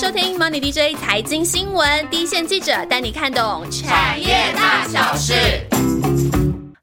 收听 Money DJ 财经新闻，第一线记者带你看懂产业大小事。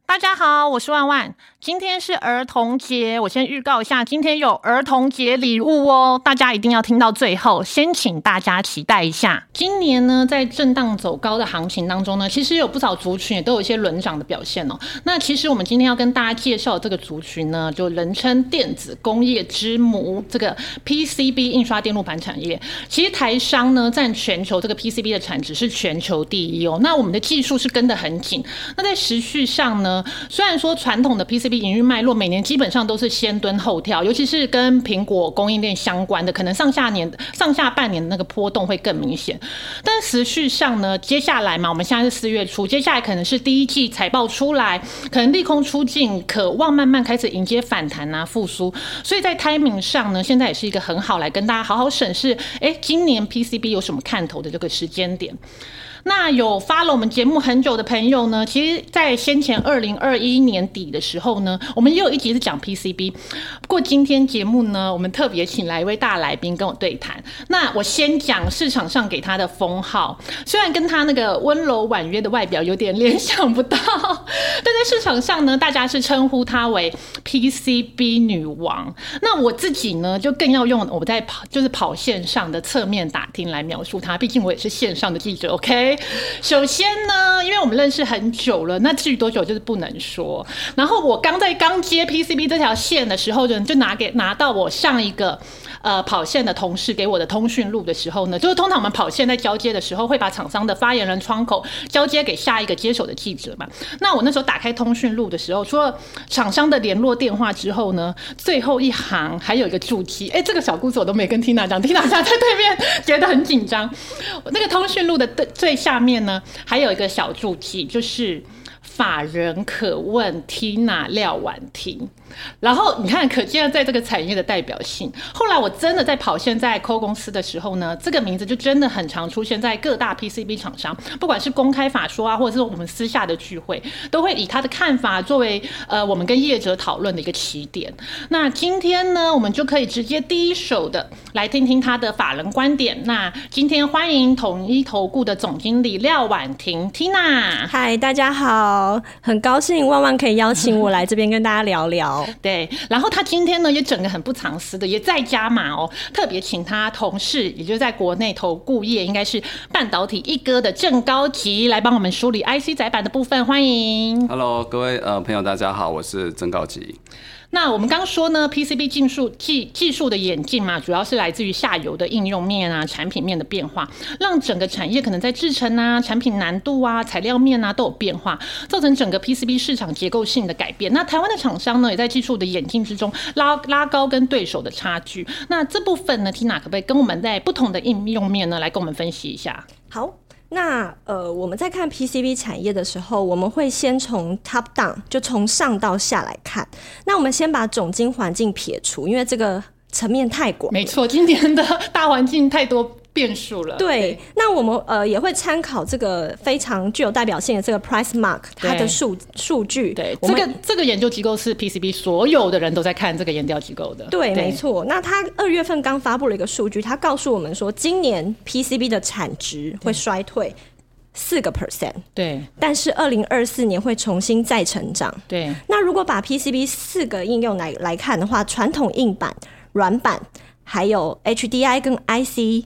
大家好，我是万万。今天是儿童节，我先预告一下，今天有儿童节礼物哦，大家一定要听到最后。先请大家期待一下，今年呢，在震荡走高的行情当中呢，其实有不少族群也都有一些轮涨的表现哦。那其实我们今天要跟大家介绍这个族群呢，就人称电子工业之母，这个 PCB 印刷电路板产业。其实台商呢，占全球这个 PCB 的产值是全球第一哦。那我们的技术是跟得很紧。那在时序上呢，虽然说传统的 PCB 营运脉络每年基本上都是先蹲后跳，尤其是跟苹果供应链相关的，可能上下年、上下半年的那个波动会更明显。但时序上呢，接下来嘛，我们现在是四月初，接下来可能是第一季财报出来，可能利空出尽，渴望慢慢开始迎接反弹啊复苏。所以在 timing 上呢，现在也是一个很好来跟大家好好审视，哎，今年 PCB 有什么看头的这个时间点。那有发了我们节目很久的朋友呢，其实，在先前二零二一年底的时候呢，我们也有一集是讲 PCB。不过今天节目呢，我们特别请来一位大来宾跟我对谈。那我先讲市场上给他的封号，虽然跟他那个温柔婉约的外表有点联想不到，但在市场上呢，大家是称呼他为 PCB 女王。那我自己呢，就更要用我在跑就是跑线上的侧面打听来描述他，毕竟我也是线上的记者，OK。首先呢，因为我们认识很久了，那至于多久就是不能说。然后我刚在刚接 PCB 这条线的时候，就就拿给拿到我上一个呃跑线的同事给我的通讯录的时候呢，就是通常我们跑线在交接的时候会把厂商的发言人窗口交接给下一个接手的记者嘛。那我那时候打开通讯录的时候，除了厂商的联络电话之后呢，最后一行还有一个注记。哎，这个小故事我都没跟 Tina 讲，Tina 在对面觉得很紧张。那个通讯录的最下面呢，还有一个小注记，就是法人可问 Tina 廖婉婷。然后你看，可见在这个产业的代表性。后来我真的在跑线在 Co 公司的时候呢，这个名字就真的很常出现在各大 PCB 厂商，不管是公开法说啊，或者是我们私下的聚会，都会以他的看法作为呃我们跟业者讨论的一个起点。那今天呢，我们就可以直接第一手的来听听他的法人观点。那今天欢迎统一投顾的总经理廖婉婷 Tina。嗨，大家好，很高兴万万可以邀请我来这边跟大家聊聊。对，然后他今天呢也整个很不藏私的，也在加码哦，特别请他同事，也就是在国内投顾业应该是半导体一哥的郑高吉来帮我们梳理 IC 载板的部分，欢迎。Hello，各位呃朋友，大家好，我是郑高吉。那我们刚说呢，PCB 技术技技术的演进嘛，主要是来自于下游的应用面啊、产品面的变化，让整个产业可能在制程啊、产品难度啊、材料面啊都有变化，造成整个 PCB 市场结构性的改变。那台湾的厂商呢，也在技术的演进之中拉拉高跟对手的差距。那这部分呢，Tina 可不可以跟我们在不同的应用面呢，来跟我们分析一下？好。那呃，我们在看 PCB 产业的时候，我们会先从 top down，就从上到下来看。那我们先把总经环境撇除，因为这个层面太广。没错，今天的大环境太多。变数了。对，那我们呃也会参考这个非常具有代表性的这个 Price Mark 它的数数据。对，这个这个研究机构是 PCB 所有的人都在看这个研调机构的。对，没错。那它二月份刚发布了一个数据，它告诉我们说，今年 PCB 的产值会衰退四个 percent。对，但是二零二四年会重新再成长。对。那如果把 PCB 四个应用来来看的话，传统硬板、软板，还有 HDI 跟 IC。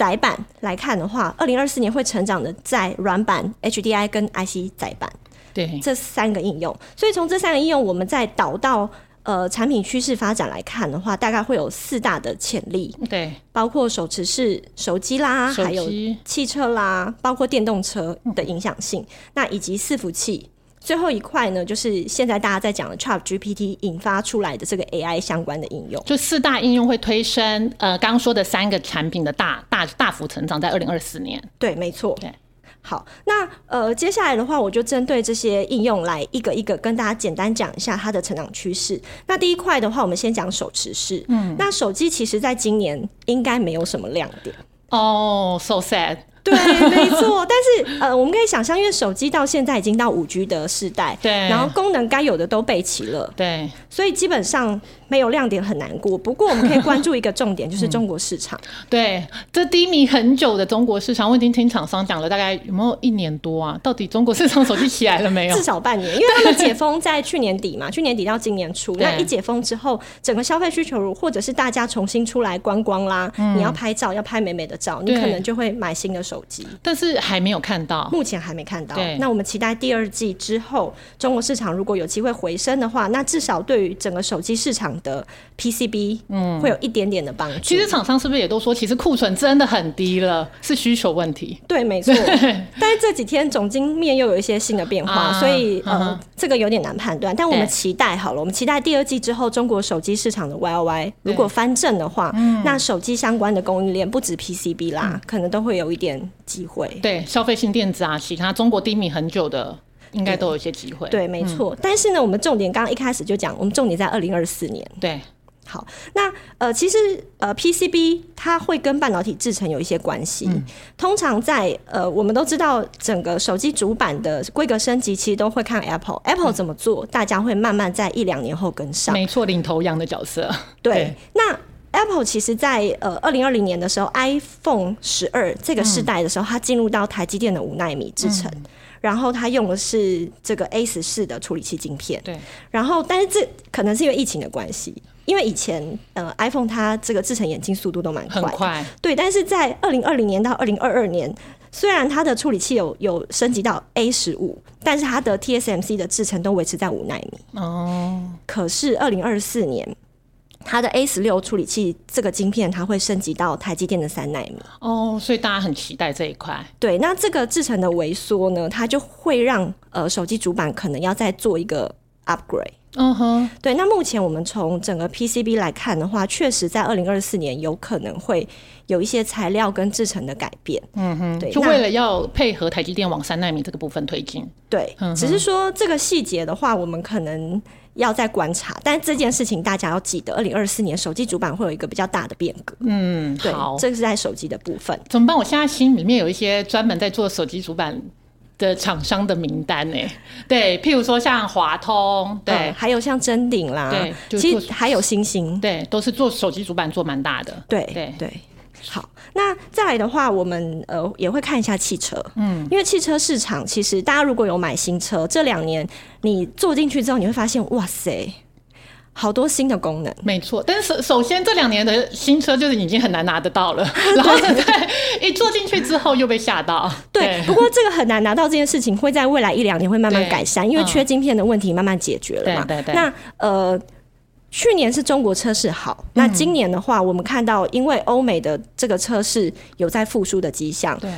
载板来看的话，二零二四年会成长的在软板、HDI 跟 IC 载板，对这三个应用。所以从这三个应用，我们再导到呃产品趋势发展来看的话，大概会有四大的潜力。对，包括手持式手机啦，还有汽车啦，包括电动车的影响性，那以及伺服器。最后一块呢，就是现在大家在讲的 Chat GPT 引发出来的这个 AI 相关的应用，就四大应用会推升呃刚刚说的三个产品的大大大幅成长，在二零二四年。对，没错。对，好，那呃接下来的话，我就针对这些应用来一个一个跟大家简单讲一下它的成长趋势。那第一块的话，我们先讲手持式。嗯，那手机其实在今年应该没有什么亮点。哦，so sad。对，没错。但是呃，我们可以想象，因为手机到现在已经到五 G 的时代，对然后功能该有的都备齐了，对，所以基本上没有亮点很难过。不过我们可以关注一个重点，就是中国市场。对，这低迷很久的中国市场，我已经听厂商讲了，大概有没有一年多啊？到底中国市场手机起来了没有至？少半年，因为他们解封在去年底嘛，去年底到今年初，那一解封之后，整个消费需求或者是大家重新出来观光啦，你要拍照，要拍美美的照，你可能就会买新的手机。但是还没有看到。目前还没看到对。那我们期待第二季之后，中国市场如果有机会回升的话，那至少对于整个手机市场的 PCB，嗯，会有一点点的帮助。其实厂商是不是也都说，其实库存真的很低了，是需求问题？对，没错。但是这几天总经面又有一些新的变化，啊所以呃嗯，这个有点难判断。但我们期待好了，我们期待第二季之后，中国手机市场的 Y O Y 如果翻正的话，嗯那手机相关的供应链不止 PCB 啦，可能都会有一点机会。对，消费性电子啊，其他中国低迷很久的，应该都有一些机会。对，没错。但是呢，我们重点刚刚一开始就讲，我们重点在二零二四年。对好，那呃，其实呃，PCB 它会跟半导体制成有一些关系。嗯通常在呃，我们都知道整个手机主板的规格升级，其实都会看 Apple。Apple 怎么做，大家会慢慢在一两年后跟上。没错，领头羊的角色。对，对那 Apple 其实在呃二零二零年的时候，iPhone 十二这个世代的时候，它进入到台积电的五纳米制程。然后它用的是这个 A 十四的处理器晶片，对，然后但是这可能是因为疫情的关系，因为以前呃 iPhone 它这个制成眼镜速度都蛮快快。对，但是在二零二零年到二零二二年，虽然它的处理器有有升级到 A 十五，但是它的 TSMC 的制程都维持在五纳米。哦，可是二零二四年，它的 A 十六处理器这个晶片它会升级到台积电的三纳米。哦，所以大家很期待这一块。对，那这个制程的微缩呢，它就会让呃手机主板可能要再做一个 upgrade。嗯哼，对，那目前我们从整个 PCB 来看的话，确实在二零二四年有可能会有一些材料跟制成的改变。嗯哼，对，就为了要配合台积电往三纳米这个部分推进。对，只是说这个细节的话，我们可能要再观察。但这件事情大家要记得，二零二四年手机主板会有一个比较大的变革。嗯，对好，，这个是在手机的部分。怎么办？我现在心里面有一些专门在做手机主板的厂商的名单呢。对，譬如说像华通，对、嗯还有像真鼎啦，对其实还有星星，对，都是做手机主板做蛮大的。对对对。好，那再来的话，我们呃也会看一下汽车，嗯，因为汽车市场其实大家如果有买新车，这两年你坐进去之后，你会发现，哇塞，好多新的功能。没错，但是首首先这两年的新车就是已经很难拿得到了，然后对一坐进去之后又被吓到。对，不过这个很难拿到这件事情，会在未来一两年会慢慢改善，因为嗯缺晶片的问题慢慢解决了嘛。对对对那呃。去年是中国车市好，那今年的话，我们看到因为欧美的这个车市有在复苏的迹象，对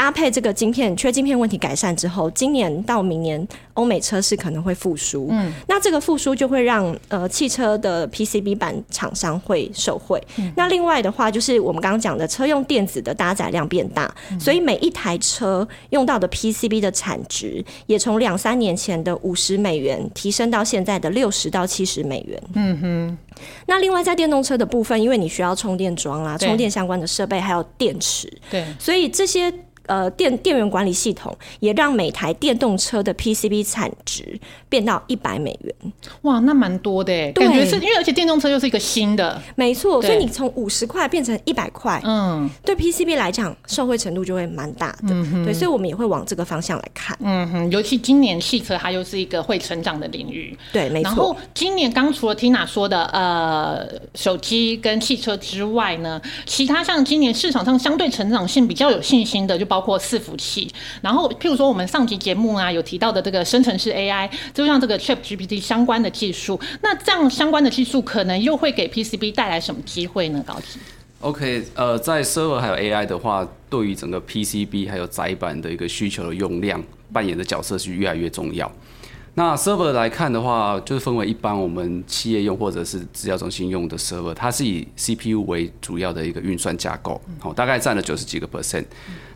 搭配这个晶片缺晶片问题改善之后，今年到明年欧美车市可能会复苏。嗯，那这个复苏就会让呃汽车的 PCB 板厂商会受惠。那另外的话，就是我们刚刚讲的车用电子的搭载量变大，所以每一台车用到的 PCB 的产值也从两三年前的五十美元提升到现在的六十到七十美元。嗯哼。那另外在电动车的部分，因为你需要充电桩啦、对充电相关的设备，还有电池，对所以这些呃电电源管理系统也让每台电动车的 PCB 产值变到一百美元。哇，那蛮多的感觉是因为而且电动车又是一个新的，没错，所以你从五十块变成一百块，嗯对 PCB 来讲受惠程度就会蛮大的。对，所以我们也会往这个方向来看。嗯哼，尤其今年汽车它又是一个会成长的领域。对，没然后错。今年刚除了 Tina 说的呃手机跟汽车之外呢，其他像今年市场上相对成长性比较有信心的，就包包括伺服器。然后譬如说我们上集节目啊有提到的这个生成式 AI，就像这个 Chat GPT 相关的技术，那这样相关的技术可能又会给 PCB 带来什么机会呢？高级？OK，呃，在 server 还有 AI 的话，对于整个 PCB 还有载板的一个需求的用量扮演的角色是越来越重要。那 server 来看的话，就是分为一般我们企业用或者是资料中心用的 server，它是以 CPU 为主要的一个运算架构，好、大概占了九十几个 percent。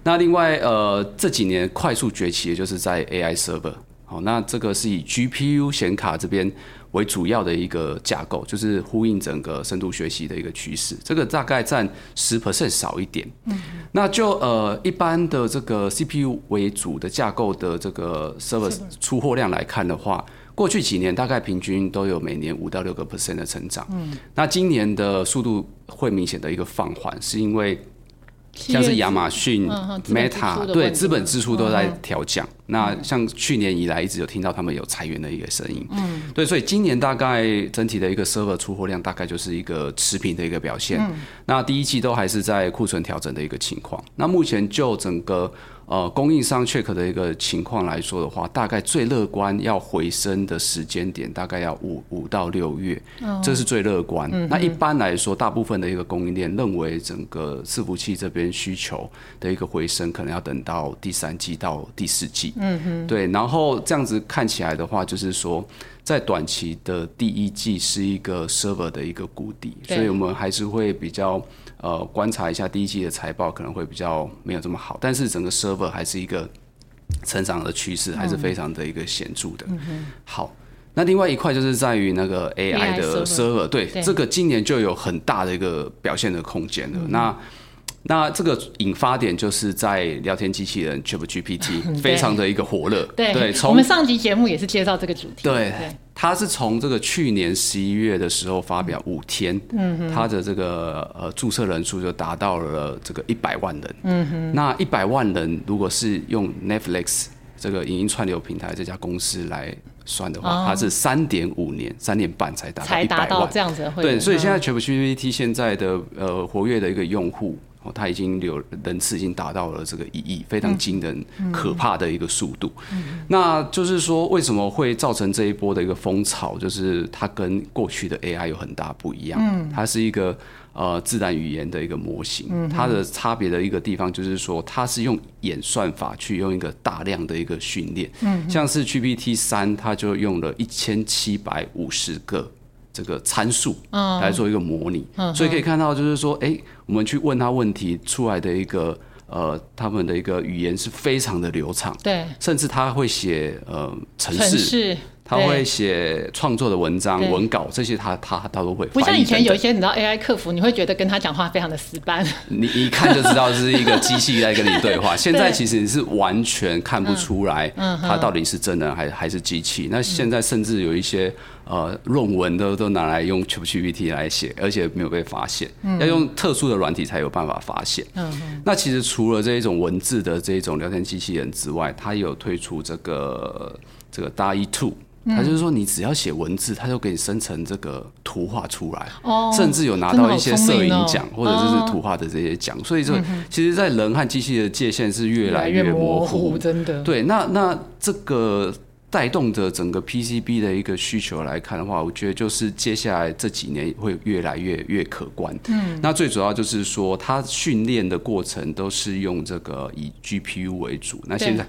那另外，呃，这几年快速崛起的就是在 AI server，好、那这个是以 GPU 显卡这边为主要的一个架构，就是呼应整个深度学习的一个趋势。这个大概占十 percent 少一点。嗯，那就呃一般的这个 CPU 为主的架构的这个 server 出货量来看的话，过去几年大概平均都有每年五到六个 percent 的成长。嗯，那今年的速度会明显的一个放缓，是因为。像是亚马逊、Meta，对资本支出都在调降。那像去年以来一直有听到他们有裁员的一个声音。嗯，对，所以今年大概整体的一个 server 出货量大概就是一个持平的一个表现。那第一季都还是在库存调整的一个情况。那目前就整个。呃，供应商 check 的一个情况来说的话，大概最乐观要回升的时间点，大概要五五到六月，这是最乐观。那一般来说，大部分的一个供应链认为，整个伺服器这边需求的一个回升，可能要等到第三季到第四季。嗯哼，对。然后这样子看起来的话，就是说，在短期的第一季是一个 server 的一个谷底，所以我们还是会比较。呃，观察一下第一季的财报可能会比较没有这么好，但是整个 server 还是一个成长的趋势，还是非常的一个显著的。好，那另外一块就是在于那个 AI 的 server，对这个今年就有很大的一个表现的空间了。那那这个引发点就是在聊天机器人 ChatGPT 非常的一个火热。对，我们上集节目也是介绍这个主题。对。它是从这个去年十一月的时候发表五天，嗯它的这个呃注册人数就达到了这个一百万人。嗯哼那一百万人如果是用 Netflix 这个影音串流平台这家公司来算的话，它是三点五年、三年半才达到一百万这样子。对，所以现在 ChatGPT 现在的呃活跃的一个用户。哦，它已经有人次已经达到了这个一亿，非常惊人、可怕的一个速度。那就是说，为什么会造成这一波的一个风潮？就是它跟过去的 AI 有很大不一样。它是一个呃自然语言的一个模型。它的差别的一个地方就是说，它是用演算法去用一个大量的一个训练。嗯，像是 GPT 三，它就用了一千七百五十个。这个参数来做一个模拟，所以可以看到，就是说，哎，我们去问他问题出来的一个呃，他们的一个语言是非常的流畅，对，甚至他会写呃程式。他会写创作的文章、文稿，这些他他他都会。不像以前有一些你知道 AI 客服，你会觉得跟他讲话非常的死板。你一看就知道是一个机器在跟你对话。现在其实你是完全看不出来，他到底是真人还还是机器。那现在甚至有一些呃论文都都拿来用 ChatGPT 来写，而且没有被发现。要用特殊的软体才有办法发现。嗯那其实除了这一种文字的这一种聊天机器人之外，它有推出这个这个大一 Two。他就是说，你只要写文字，他就给你生成这个图画出来，甚至有拿到一些摄影奖或者就是图画的这些奖。所以说，其实，在人和机器的界限是越来越模糊。真的。对，那那这个带动着整个 PCB 的一个需求来看的话，我觉得就是接下来这几年会越来越越可观。嗯。那最主要就是说，它训练的过程都是用这个以 GPU 为主。那现在。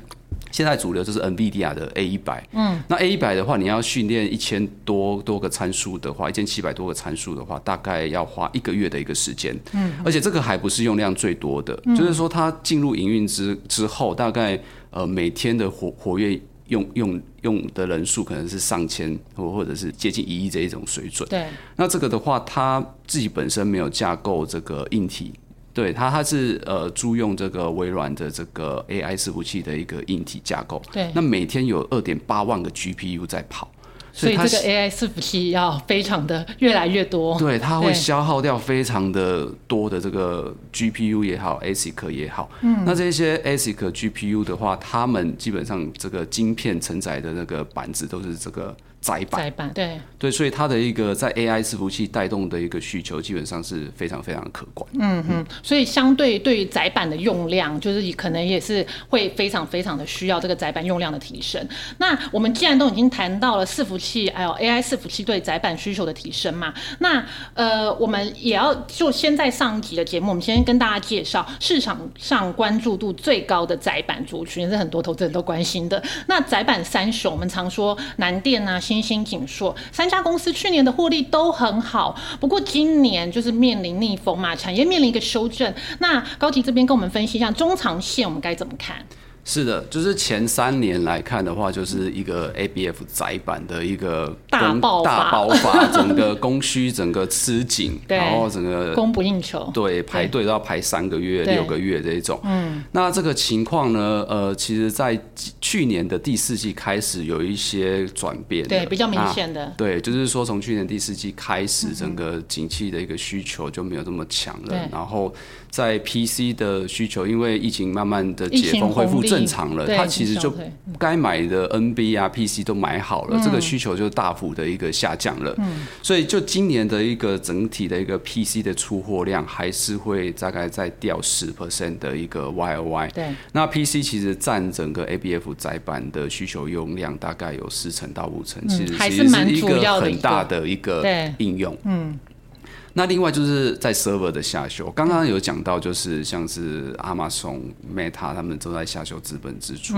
现在主流就是 NVIDIA 的 A 一百，嗯，那 A 一百的话，你要训练一千多多个参数的话，一千七百多个参数的话，大概要花一个月的一个时间，嗯，而且这个还不是用量最多的，就是说它进入营运之之后，大概呃每天的活活跃用用用的人数可能是上千或或者是接近一亿这一种水准，对，那这个的话，它自己本身没有架构这个硬体。对它，它是呃租用这个微软的这个 AI 伺服器的一个硬体架构。对，那每天有二点八万个 GPU 在跑，所以这个 AI 伺服器要非常的越来越多。对，它会消耗掉非常的多的这个 GPU 也好，ASIC 也好。嗯，那这些 ASIC GPU 的话，他们基本上这个晶片承载的那个板子都是这个。窄板，窄板，对对，所以它的一个在 AI 伺服器带动的一个需求，基本上是非常非常可观。嗯哼，所以相对对于窄板的用量，就是可能也是会非常非常的需要这个窄板用量的提升。那我们既然都已经谈到了伺服器，还有 AI 伺服器对窄板需求的提升嘛，那呃，我们也要就先在上一集的节目，我们先跟大家介绍市场上关注度最高的窄板族群，是很多投资人都关心的。那窄板三雄，我们常说南电啊、新新兴、景硕三家公司去年的获利都很好，不过今年就是面临逆风嘛，产业面临一个修正。那高级这边跟我们分析一下中长线我们该怎么看？是的，就是前三年来看的话，就是一个 ABF 窄版的一个大爆发。大爆发，整个供需整个吃紧，然后整个供不应求。对排队都要排三个月、六个月这一种。嗯，那这个情况呢，呃，其实在去年的第四季开始有一些转变，对比较明显的。对，就是说从去年第四季开始，整个景气的一个需求就没有这么强了。然后在 PC 的需求，因为疫情慢慢的解封恢复正常了，对它其实就该买的 NB 啊、PC 都买好了，这个需求就大幅的一个下降了。嗯，所以就今年的一个整体的一个 PC 的出货量还是会大概在掉十 percent 的一个 Y O Y。对，那 PC 其实占整个 ABF 载板的需求用量大概有四成到五成，其实其实是蛮一个很大的一个对应用。嗯。那另外就是在 server 的下修，刚刚有讲到，就是像是 Amazon、Meta 他们都在下修资本支出。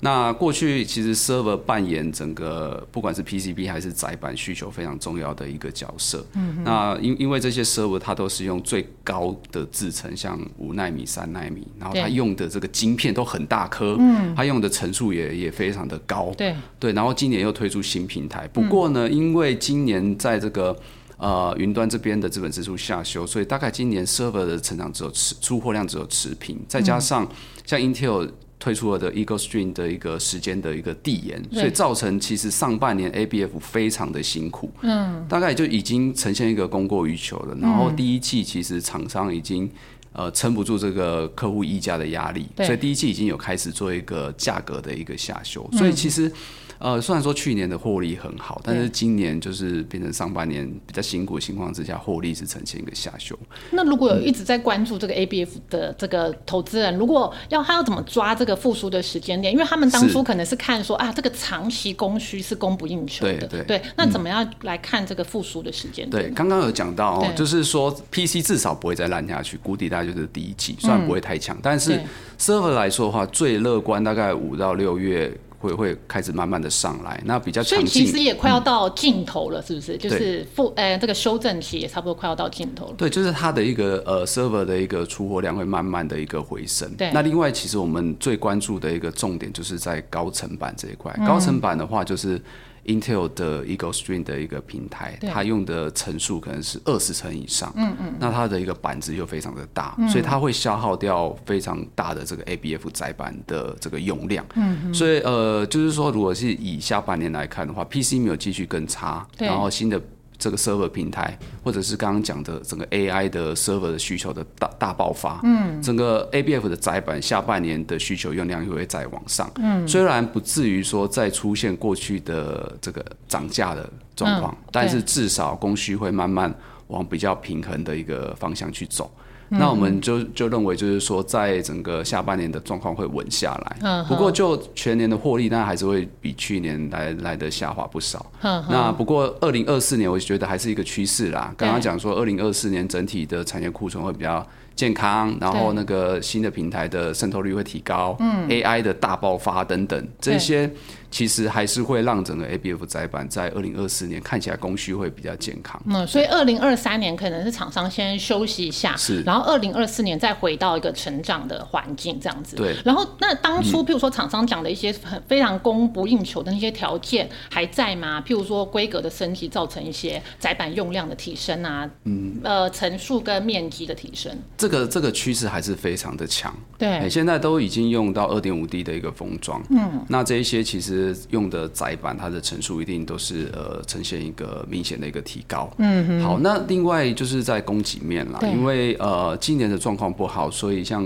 那过去其实 server 扮演整个不管是 PCB 还是载板需求非常重要的一个角色。那因因为这些 server 它都是用最高的制程，像五纳米、三纳米，然后它用的这个晶片都很大颗，嗯它用的层数也也非常的高。对，对，然后今年又推出新平台，不过呢，因为今年在这个呃云端这边的资本支出下修，所以大概今年 server 的成长只有持出货量只有持平，再加上像 Intel。推出了的 Eagle Stream 的一个时间的一个递延，所以造成其实上半年 ABF 非常的辛苦，嗯，大概就已经呈现一个供过于求了。然后第一季其实厂商已经呃撑不住这个客户溢价的压力，所以第一季已经有开始做一个价格的一个下修，所以其实。呃，虽然说去年的获利很好，但是今年就是变成上半年比较辛苦的情况之下，获利是呈现一个下修。那如果有一直在关注这个 ABF 的这个投资人，如果要他要怎么抓这个复苏的时间点？因为他们当初可能是看说啊，这个长期供需是供不应求的，对对那怎么样来看这个复苏的时间点？对，刚刚有讲到哦，就是说 PC 至少不会再烂下去，谷底大概就是第一季，虽然不会太强，但是 server 来说的话，最乐观大概五到六月会会开始慢慢的上来，那比较长所以其实。也快要到尽头了，是不是？就是复呃这个修正期也差不多快要到尽头了。对，就是它的一个呃 server 的一个出货量会慢慢的一个回升。对那另外其实我们最关注的一个重点就是在高层板这一块。嗯高层板的话就是 Intel 的 Eagle Stream 的一个平台，它用的层数可能是二十层以上。嗯嗯。那它的一个板子又非常的大，嗯所以它会消耗掉非常大的这个 ABF 载板的这个用量。嗯所以呃，就是说如果是以下半年来看的话，PC 没有继续更差，然后新的。这个 server 平台，或者是刚刚讲的整个 AI 的 server 的需求的大大爆发，嗯，整个 ABF 的窄板下半年的需求用量又会再往上，嗯，虽然不至于说再出现过去的这个涨价的状况，嗯。但是至少供需会慢慢往比较平衡的一个方向去走。那我们就就认为，就是说，在整个下半年的状况会稳下来。嗯不过就全年的获利，当然还是会比去年来来的下滑不少。哼哼那不过二零二四年，我觉得还是一个趋势啦。刚刚讲说，二零二四年整体的产业库存会比较健康，然后那个新的平台的渗透率会提高，嗯，AI 的大爆发等等，这些其实还是会让整个 ABF 载板在二零二四年看起来供需会比较健康。嗯，所以二零二三年可能是厂商先休息一下，是然后二零二四年再回到一个成长的环境这样子。对然后那当初譬如说厂商讲的一些很非常供不应求的那些条件还在吗？譬如说规格的升级造成一些窄板用量的提升啊，嗯，呃，层数跟面积的提升。这个这个趋势还是非常的强。对。哎，现在都已经用到二点五 D 的一个封装，嗯，那这一些其实用的载板，它的层数一定都是呃呈现一个明显的一个提高，嗯好，那另外就是在供给面啦，因为呃今年的状况不好，所以像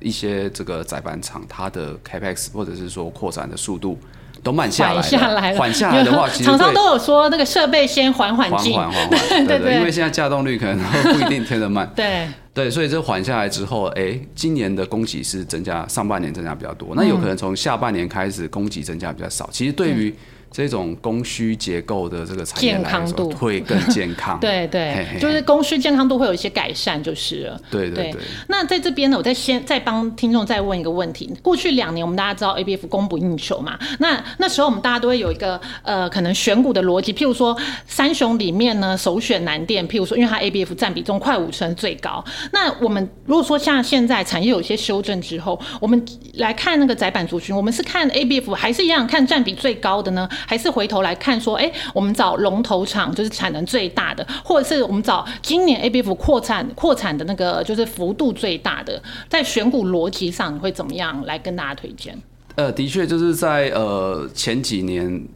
一些这个载板厂，它的 capex 或者是说扩展的速度都慢下来缓下来了，缓下来的话，其实厂商都有说那个设备先缓缓缓进，缓缓缓，对对对因为现在架动率可能不一定推得慢，对。对，所以这缓下来之后，哎，今年的供给是增加，上半年增加比较多，那有可能从下半年开始供给增加比较少。其实对于这种供需结构的这个产业健康度会更健康。对对嘿嘿，就是供需健康度会有一些改善，就是了。对对对对。那在这边呢，我再先再帮听众再问一个问题。过去两年，我们大家知道 ABF 供不应求嘛？那那时候我们大家都会有一个呃，可能选股的逻辑，譬如说三雄里面呢，首选南电，譬如说，因为它 ABF 占比中快五成最高。那我们如果说像现在产业有一些修正之后，我们来看那个窄板族群，我们是看 ABF 还是一样看占比最高的呢？还是回头来看说，哎、我们找龙头厂就是产能最大的，或者是我们找今年 ABF 扩产扩产的那个就是幅度最大的，在选股逻辑上你会怎么样来跟大家推荐？呃，的确就是在呃前几年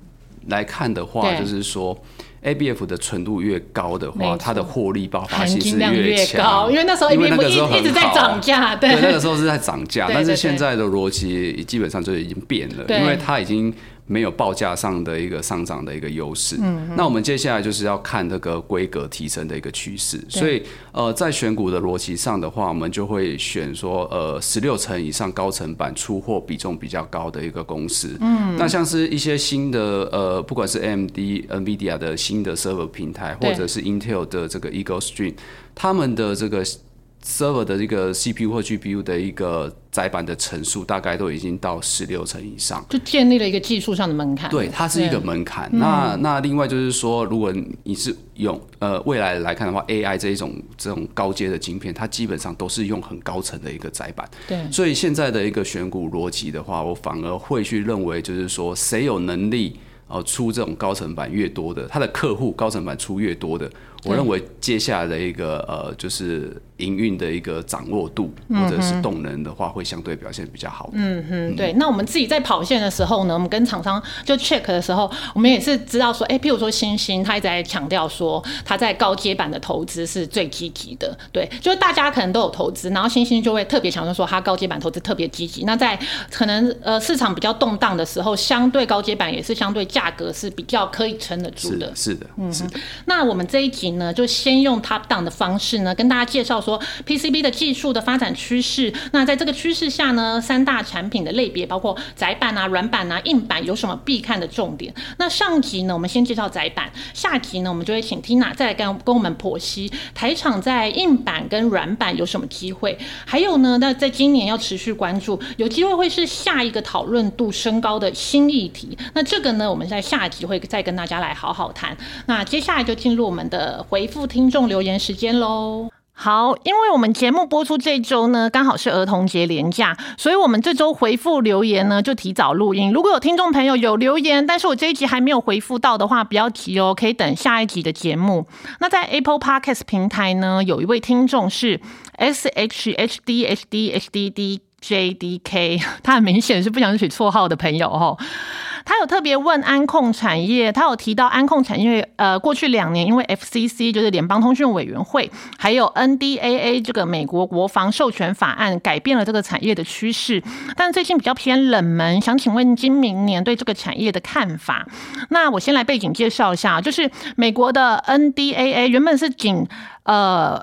来看的话，就是说 ABF 的纯度越高的话，它的获利爆发性是越强，高，因为那时候 ABF 一一直在好。涨价，对对，那个时候是在涨价，但是现在的逻辑基本上就已经变了，因为它已经没有报价上的一个上涨的一个优势。嗯，那我们接下来就是要看这个规格提升的一个趋势，所以呃，在选股的逻辑上的话，我们就会选说呃十六层以上高层板出货比重比较高的一个公司。嗯，那像是一些新的呃，不管是 AMD、NVIDIA 的新的 server 平台，或者是 Intel 的这个 Eagle Stream，他们的这个 server 的这个 CPU 或 GPU 的一个载板的层数，大概都已经到十六层以上。就建立了一个技术上的门槛。对，它是一个门槛。那那另外就是说，如果你是用呃未来来看的话，AI 这一种这种高阶的晶片，它基本上都是用很高层的一个载板。对所以现在的一个选股逻辑的话，我反而会去认为，就是说谁有能力。呃，出这种高层板越多的，他的客户高层板出越多的，我认为接下来的一个呃，就是营运的一个掌握度或者是动能的话，会相对表现比较好。嗯嗯，对。那我们自己在跑线的时候呢，我们跟厂商就 check 的时候，我们也是知道说，哎、譬如说星星，他一直在强调说他在高阶版的投资是最积极的，对，就是大家可能都有投资，然后星星就会特别强调说他高阶版投资特别积极。那在可能呃市场比较动荡的时候，相对高阶版也是相对价格是比较可以撑得住的是的，。是的，是的。那我们这一集呢，就先用 top down 的方式呢，跟大家介绍说 PCB 的技术的发展趋势。那在这个趋势下呢，三大产品的类别，包括窄板啊、软板啊、硬板，有什么必看的重点？那上集呢，我们先介绍窄板，下集呢，我们就会请 Tina 再来跟跟我们剖析台厂在硬板跟软板有什么机会。还有呢，那在今年要持续关注，有机会会是下一个讨论度升高的新议题。那这个呢，我们在下集会再跟大家来好好谈。那接下来就进入我们的回复听众留言时间喽。好，因为我们节目播出这周呢，刚好是儿童节连假，所以我们这周回复留言呢就提早录音。如果有听众朋友有留言，但是我这一集还没有回复到的话，不要急哦，可以等下一集的节目。那在 Apple Podcast 平台呢，有一位听众是 S H H D H D H D D J D K，他很明显是不想取绰号的朋友哦。他有特别问安控产业，他有提到安控产业，呃，过去两年因为 FCC 就是联邦通讯委员会，还有 NDAA 这个美国国防授权法案改变了这个产业的趋势，但最近比较偏冷门，想请问今明年对这个产业的看法？那我先来背景介绍一下，就是美国的 NDAA 原本是仅呃，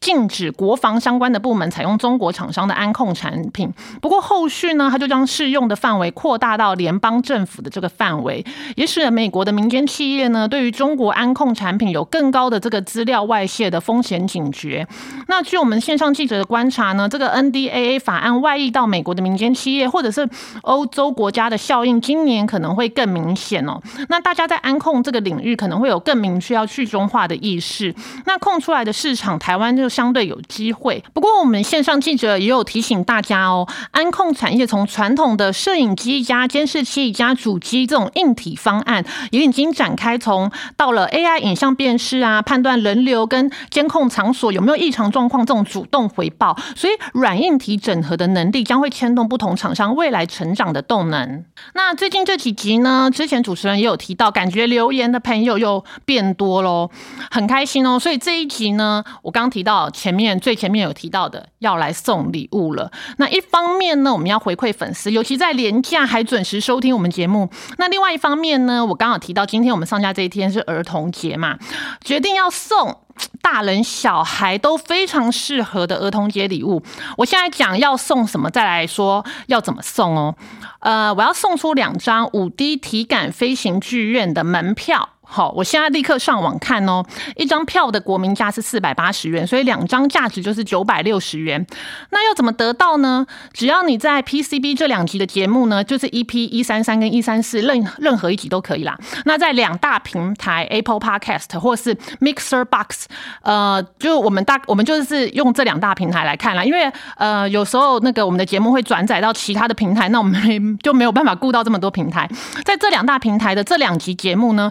禁止国防相关的部门采用中国厂商的安控产品。不过后续呢，它就将适用的范围扩大到联邦政府的这个范围，也使得美国的民间企业呢，对于中国安控产品有更高的这个资料外泄的风险警觉。那据我们线上记者的观察呢，这个 NDAA 法案外溢到美国的民间企业或者是欧洲国家的效应，今年可能会更明显哦。那大家在安控这个领域可能会有更明确要去中化的意识。那空出来的市场，台湾就相对有机会。不过我们线上记者也有提醒大家哦，安控产业从传统的摄影机加监视器加主机这种硬体方案，也已经展开从到了 AI 影像辨识啊，判断人流跟监控场所有没有异常状况这种主动回报。所以软硬体整合的能力将会牵动不同厂商未来成长的动能。那最近这几集呢，之前主持人也有提到，感觉留言的朋友又变多喽，很开心哦。所以这一集呢，我刚提到前面最前面有提到的，要来送礼物了。那一方面呢，我们要回馈粉丝，尤其在廉价还准时收听我们节目。那另外一方面呢，我刚好提到今天我们上架这一天是儿童节嘛，决定要送。大人小孩都非常适合的儿童节礼物，我现在讲要送什么，再来说要怎么送哦。呃，我要送出两张五 D 体感飞行剧院的门票。好，我现在立刻上网看哦。一张票的国民价是四百八十元，所以两张价值就是九百六十元。那要怎么得到呢？只要你在 PCB 这两集的节目呢，就是 EP 一三三跟一三四，任任何一集都可以啦。那在两大平台 Apple Podcast 或是 Mixer Box，呃，就我们大我们就是用这两大平台来看啦。因为呃，有时候那个我们的节目会转载到其他的平台，那我们就没有办法顾到这么多平台。在这两大平台的这两集节目呢，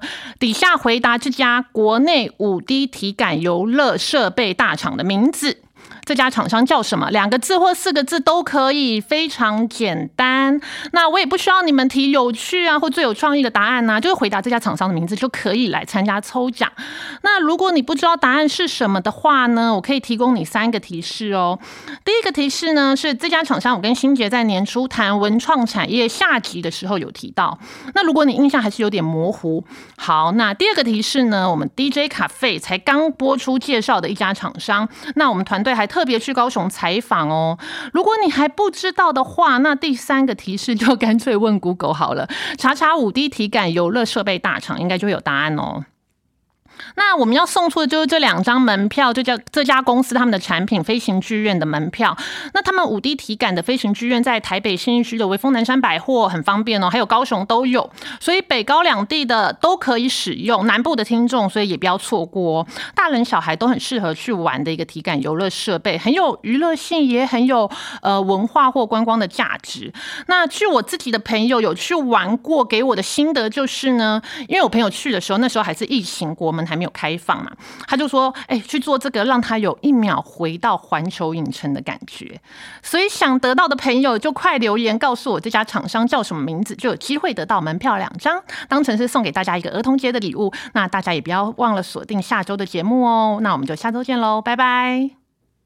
以下回答这家国内五 D 体感游乐设备大厂的名字。这家厂商叫什么？两个字或四个字都可以，非常简单。那我也不需要你们提有趣啊或最有创意的答案呐，就是回答这家厂商的名字就可以来参加抽奖。那如果你不知道答案是什么的话呢，我可以提供你三个提示哦。第一个提示呢是这家厂商，我跟新杰在年初谈文创产业下集的时候有提到。那如果你印象还是有点模糊，好，那第二个提示呢，我们 DJ 卡费才刚播出介绍的一家厂商，那我们团队还特。特别去高雄采访哦。如果你还不知道的话，那第三个提示就干脆问 Google 好了，查查五 D 体感游乐设备大厂，应该就有答案哦。那我们要送出的就是这两张门票，就叫这家公司他们的产品飞行剧院的门票。那他们五 D 体感的飞行剧院在台北新义区的微风南山百货很方便哦，还有高雄都有，所以北高两地的都可以使用。南部的听众，所以也不要错过哦，大人小孩都很适合去玩的一个体感游乐设备，很有娱乐性，也很有呃文化或观光的价值。那据我自己的朋友有去玩过，给我的心得就是呢，因为我朋友去的时候，那时候还是疫情，国门还没有开放嘛，他就说：“哎，去做这个，让他有一秒回到环球影城的感觉。”所以想得到的朋友就快留言告诉我这家厂商叫什么名字，就有机会得到门票两张，当成是送给大家一个儿童节的礼物。那大家也不要忘了锁定下周的节目哦。那我们就下周见喽，拜拜。